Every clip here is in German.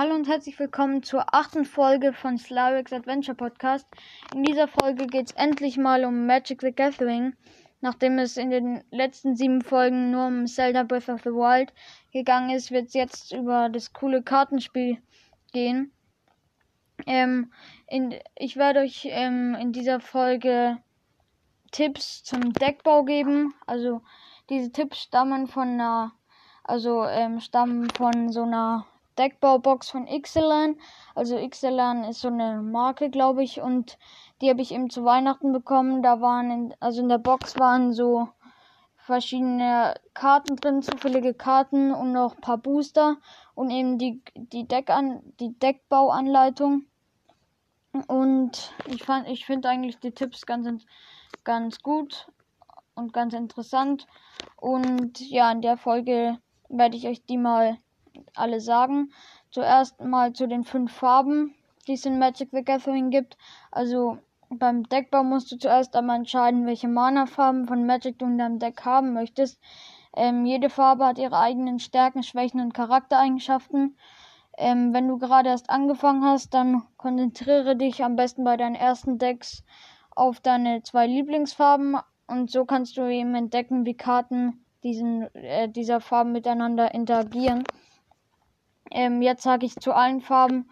Hallo und herzlich willkommen zur achten Folge von Slarix Adventure Podcast. In dieser Folge geht es endlich mal um Magic the Gathering, nachdem es in den letzten sieben Folgen nur um Zelda Breath of the Wild gegangen ist, wird es jetzt über das coole Kartenspiel gehen. Ähm, in, ich werde euch ähm, in dieser Folge Tipps zum Deckbau geben. Also diese Tipps stammen von einer, also ähm, stammen von so einer Deckbaubox von Ixalan. Also Ixalan ist so eine Marke, glaube ich, und die habe ich eben zu Weihnachten bekommen. Da waren, in, also in der Box waren so verschiedene Karten drin, zufällige Karten und noch ein paar Booster und eben die, die, Deckan die Deckbauanleitung. Und ich fand, ich finde eigentlich die Tipps ganz, ganz gut und ganz interessant. Und ja, in der Folge werde ich euch die mal alle sagen. Zuerst mal zu den fünf Farben, die es in Magic the Gathering gibt. Also beim Deckbau musst du zuerst einmal entscheiden, welche Mana-Farben von Magic du in deinem Deck haben möchtest. Ähm, jede Farbe hat ihre eigenen Stärken, Schwächen und Charaktereigenschaften. Ähm, wenn du gerade erst angefangen hast, dann konzentriere dich am besten bei deinen ersten Decks auf deine zwei Lieblingsfarben und so kannst du eben entdecken, wie Karten diesen, äh, dieser Farben miteinander interagieren. Ähm, jetzt sage ich zu allen Farben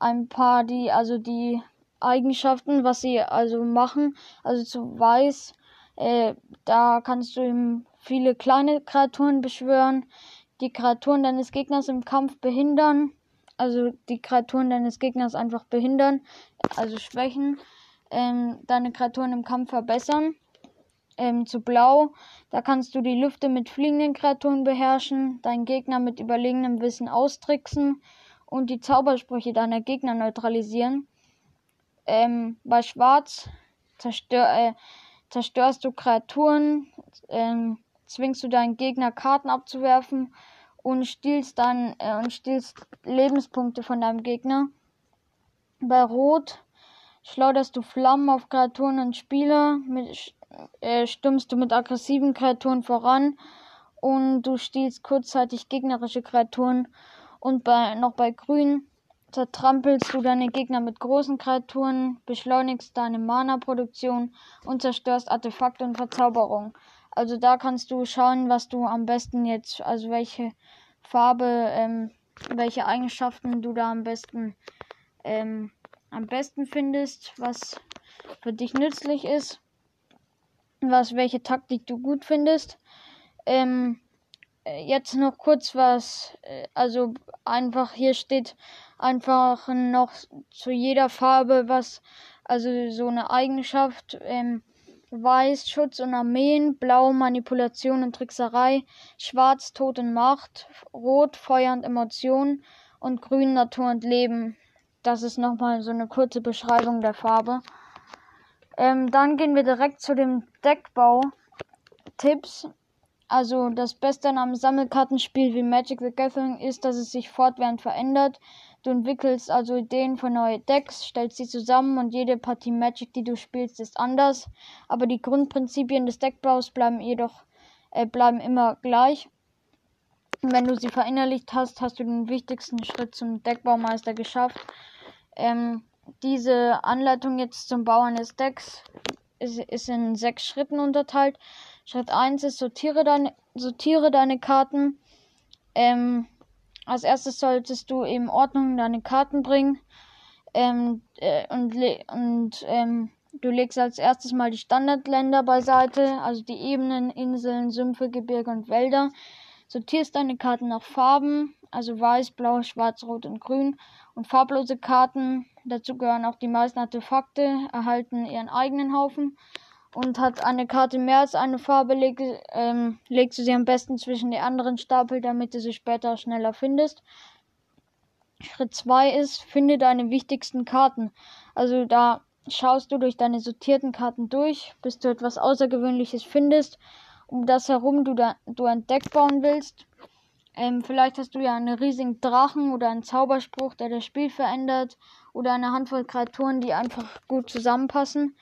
ein paar, die, also die Eigenschaften, was sie also machen. Also zu Weiß, äh, da kannst du viele kleine Kreaturen beschwören, die Kreaturen deines Gegners im Kampf behindern, also die Kreaturen deines Gegners einfach behindern, also schwächen, ähm, deine Kreaturen im Kampf verbessern. Ähm, zu Blau, da kannst du die Lüfte mit fliegenden Kreaturen beherrschen, deinen Gegner mit überlegenem Wissen austricksen und die Zaubersprüche deiner Gegner neutralisieren. Ähm, bei Schwarz zerstör, äh, zerstörst du Kreaturen, ähm, zwingst du deinen Gegner Karten abzuwerfen und stiehlst dann äh, und stiehlst Lebenspunkte von deinem Gegner. Bei Rot schleuderst du Flammen auf Kreaturen und Spieler, mit, äh, stimmst du mit aggressiven Kreaturen voran und du stiehlst kurzzeitig gegnerische Kreaturen. Und bei noch bei Grün zertrampelst du deine Gegner mit großen Kreaturen, beschleunigst deine Mana-Produktion und zerstörst Artefakte und Verzauberungen. Also da kannst du schauen, was du am besten jetzt, also welche Farbe, ähm, welche Eigenschaften du da am besten, ähm, am besten findest, was für dich nützlich ist, was welche Taktik du gut findest. Ähm, jetzt noch kurz was, äh, also einfach hier steht einfach noch zu jeder Farbe was, also so eine Eigenschaft. Ähm, Weiß Schutz und Armeen, Blau Manipulation und Trickserei, Schwarz Tod und Macht, Rot Feuer und Emotionen und Grün Natur und Leben. Das ist nochmal so eine kurze Beschreibung der Farbe. Ähm, dann gehen wir direkt zu dem Deckbau-Tipps. Also das Beste an einem Sammelkartenspiel wie Magic the Gathering ist, dass es sich fortwährend verändert. Du entwickelst also Ideen für neue Decks, stellst sie zusammen und jede Partie Magic, die du spielst, ist anders. Aber die Grundprinzipien des Deckbaus bleiben jedoch äh, bleiben immer gleich. Und wenn du sie verinnerlicht hast, hast du den wichtigsten Schritt zum Deckbaumeister geschafft. Ähm, diese Anleitung jetzt zum Bau eines Decks ist, ist in sechs Schritten unterteilt. Schritt 1 ist sortiere deine, sortiere deine Karten. Ähm, als erstes solltest du eben Ordnung in deine Karten bringen. Ähm, äh, und und ähm, du legst als erstes mal die Standardländer beiseite, also die Ebenen, Inseln, Sümpfe, Gebirge und Wälder. Sortierst deine Karten nach Farben, also weiß, blau, schwarz, rot und grün. Und farblose Karten, dazu gehören auch die meisten Artefakte, erhalten ihren eigenen Haufen und hat eine Karte mehr als eine Farbe, leg, ähm, legst du sie am besten zwischen die anderen Stapel, damit du sie später schneller findest. Schritt 2 ist, finde deine wichtigsten Karten. Also da schaust du durch deine sortierten Karten durch, bis du etwas Außergewöhnliches findest, um das herum du, da, du ein Deck bauen willst. Ähm, vielleicht hast du ja einen riesigen Drachen oder einen Zauberspruch, der das Spiel verändert, oder eine Handvoll Kreaturen, die einfach gut zusammenpassen.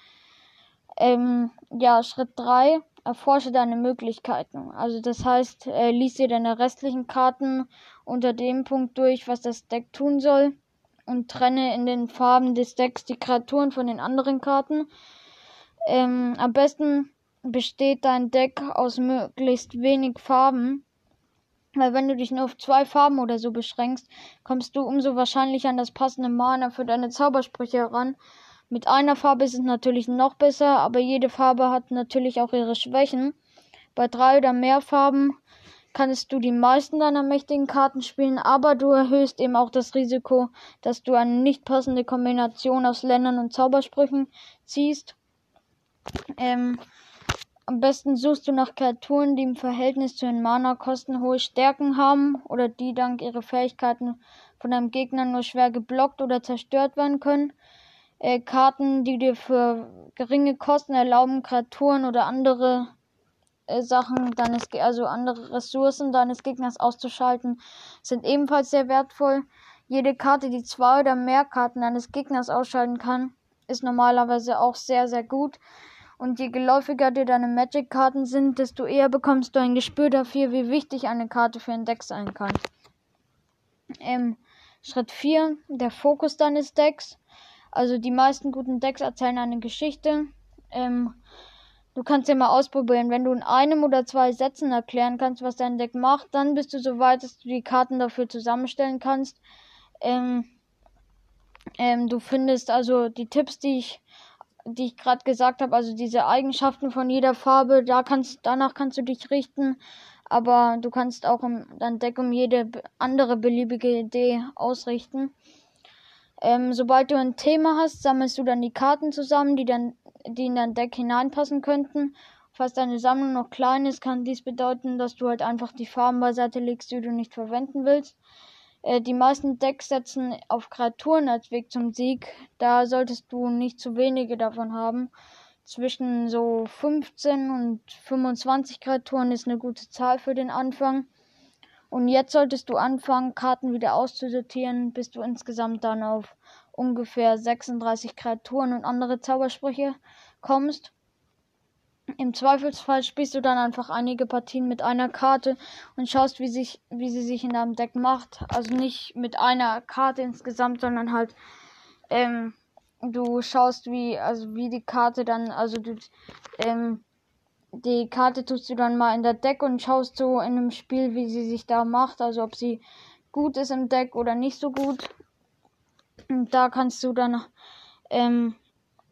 Ähm, ja, Schritt 3, erforsche deine Möglichkeiten. Also das heißt, äh, lies dir deine restlichen Karten unter dem Punkt durch, was das Deck tun soll und trenne in den Farben des Decks die Kreaturen von den anderen Karten. Ähm, am besten besteht dein Deck aus möglichst wenig Farben. Weil wenn du dich nur auf zwei Farben oder so beschränkst, kommst du umso wahrscheinlicher an das passende Mana für deine Zaubersprüche heran. Mit einer Farbe ist es natürlich noch besser, aber jede Farbe hat natürlich auch ihre Schwächen. Bei drei oder mehr Farben kannst du die meisten deiner mächtigen Karten spielen, aber du erhöhst eben auch das Risiko, dass du eine nicht passende Kombination aus Ländern und Zaubersprüchen ziehst. Ähm, am besten suchst du nach Kreaturen, die im Verhältnis zu den Mana-Kosten hohe Stärken haben oder die dank ihrer Fähigkeiten von deinem Gegner nur schwer geblockt oder zerstört werden können. Äh, Karten, die dir für geringe Kosten erlauben, Kreaturen oder andere äh, Sachen deines, also andere Ressourcen deines Gegners auszuschalten, sind ebenfalls sehr wertvoll. Jede Karte, die zwei oder mehr Karten deines Gegners ausschalten kann, ist normalerweise auch sehr, sehr gut. Und je geläufiger dir deine Magic-Karten sind, desto eher bekommst du ein Gespür dafür, wie wichtig eine Karte für ein Deck sein kann. Ähm, Schritt 4, der Fokus deines Decks. Also die meisten guten Decks erzählen eine Geschichte. Ähm, du kannst ja mal ausprobieren. Wenn du in einem oder zwei Sätzen erklären kannst, was dein Deck macht, dann bist du so weit, dass du die Karten dafür zusammenstellen kannst. Ähm, ähm, du findest also die Tipps, die ich die ich gerade gesagt habe, also diese Eigenschaften von jeder Farbe, da kannst, danach kannst du dich richten, aber du kannst auch im, dein Deck um jede andere beliebige Idee ausrichten. Ähm, sobald du ein Thema hast, sammelst du dann die Karten zusammen, die dann die in dein Deck hineinpassen könnten. Falls deine Sammlung noch klein ist, kann dies bedeuten, dass du halt einfach die Farben beiseite legst, die du nicht verwenden willst. Äh, die meisten Decks setzen auf Kreaturen als Weg zum Sieg. Da solltest du nicht zu wenige davon haben. Zwischen so 15 und 25 Kreaturen ist eine gute Zahl für den Anfang. Und jetzt solltest du anfangen, Karten wieder auszusortieren, bis du insgesamt dann auf ungefähr 36 Kreaturen und andere Zaubersprüche kommst. Im Zweifelsfall spielst du dann einfach einige Partien mit einer Karte und schaust, wie, sich, wie sie sich in deinem Deck macht. Also nicht mit einer Karte insgesamt, sondern halt, ähm, du schaust, wie, also wie die Karte dann, also du, ähm, die Karte tust du dann mal in der Deck und schaust so in einem Spiel, wie sie sich da macht. Also ob sie gut ist im Deck oder nicht so gut. Und da kannst du dann, ähm,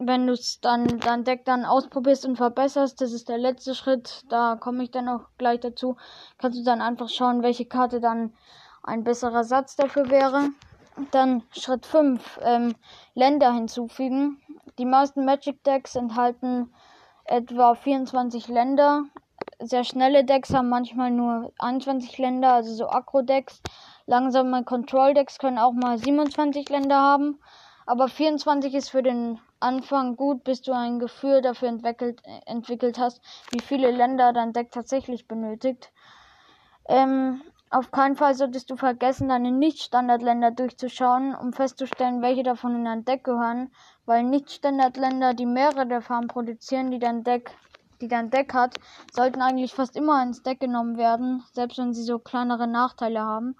wenn du es dann dein Deck dann ausprobierst und verbesserst, das ist der letzte Schritt, da komme ich dann auch gleich dazu, kannst du dann einfach schauen, welche Karte dann ein besserer Satz dafür wäre. Dann Schritt 5, ähm, Länder hinzufügen. Die meisten Magic Decks enthalten etwa 24 Länder. Sehr schnelle Decks haben manchmal nur 21 Länder, also so Akro-Decks. Langsame Control-Decks können auch mal 27 Länder haben. Aber 24 ist für den Anfang gut, bis du ein Gefühl dafür entwickelt, entwickelt hast, wie viele Länder dein Deck tatsächlich benötigt. Ähm, auf keinen Fall solltest du vergessen, deine Nicht-Standardländer durchzuschauen, um festzustellen, welche davon in dein Deck gehören, weil Nicht-Standardländer, die mehrere der Farben produzieren, die dein Deck, die dein Deck hat, sollten eigentlich fast immer ins Deck genommen werden, selbst wenn sie so kleinere Nachteile haben.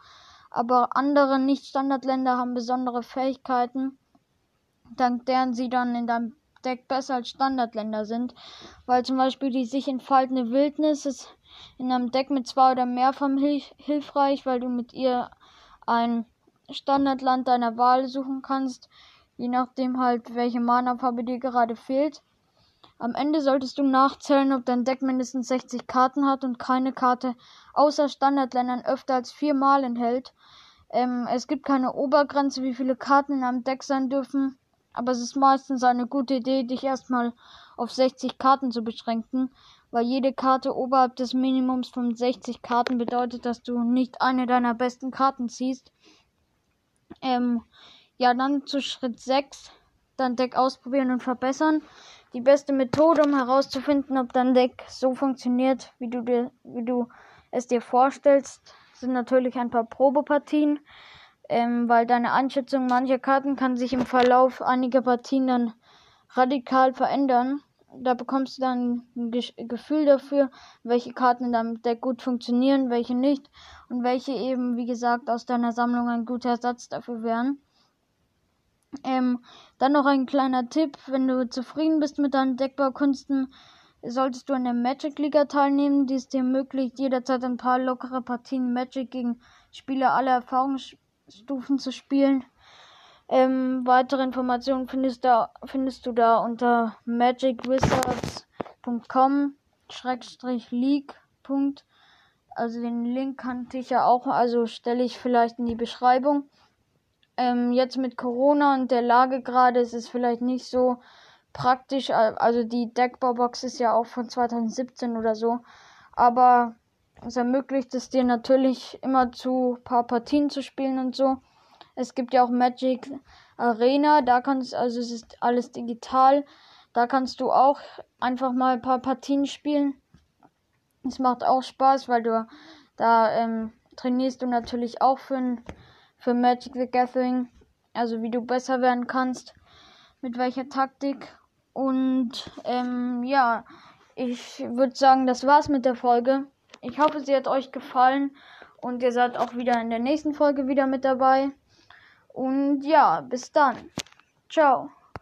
Aber andere Nicht-Standardländer haben besondere Fähigkeiten, dank deren sie dann in deinem Deck besser als Standardländer sind, weil zum Beispiel die sich entfaltende Wildnis ist in einem Deck mit zwei oder mehr Farben hilf hilfreich, weil du mit ihr ein Standardland deiner Wahl suchen kannst, je nachdem halt welche Mana-Farbe dir gerade fehlt. Am Ende solltest du nachzählen, ob dein Deck mindestens 60 Karten hat und keine Karte außer Standardländern öfter als viermal enthält. Ähm, es gibt keine Obergrenze, wie viele Karten in einem Deck sein dürfen aber es ist meistens eine gute Idee, dich erstmal auf 60 Karten zu beschränken, weil jede Karte oberhalb des Minimums von 60 Karten bedeutet, dass du nicht eine deiner besten Karten ziehst. Ähm, ja, dann zu Schritt 6, dein Deck ausprobieren und verbessern. Die beste Methode, um herauszufinden, ob dein Deck so funktioniert, wie du, dir, wie du es dir vorstellst, sind natürlich ein paar Probepartien ähm, weil deine Einschätzung mancher Karten kann sich im Verlauf einiger Partien dann radikal verändern. da bekommst du dann ein Ge Gefühl dafür, welche Karten in deinem Deck gut funktionieren, welche nicht und welche eben, wie gesagt, aus deiner Sammlung ein guter Ersatz dafür wären. Ähm, dann noch ein kleiner Tipp, wenn du zufrieden bist mit deinen Deckbaukunsten, solltest du an der Magic Liga teilnehmen, die es dir ermöglicht, jederzeit ein paar lockere Partien Magic gegen Spieler aller Erfahrungsstufen zu spielen. Ähm, weitere Informationen findest, da, findest du da unter magicwizards.com league. Also den Link kannte ich ja auch, also stelle ich vielleicht in die Beschreibung. Ähm, jetzt mit Corona und der Lage gerade ist es vielleicht nicht so praktisch. Also die Deckbaubox ist ja auch von 2017 oder so. Aber es ermöglicht es dir natürlich immer zu paar Partien zu spielen und so. Es gibt ja auch Magic Arena, da kannst also es ist alles digital. Da kannst du auch einfach mal ein paar Partien spielen. Es macht auch Spaß, weil du da ähm, trainierst du natürlich auch für, für Magic the Gathering. Also wie du besser werden kannst, mit welcher Taktik. Und ähm, ja, ich würde sagen, das war's mit der Folge. Ich hoffe, sie hat euch gefallen und ihr seid auch wieder in der nächsten Folge wieder mit dabei. Und ja, bis dann. Ciao.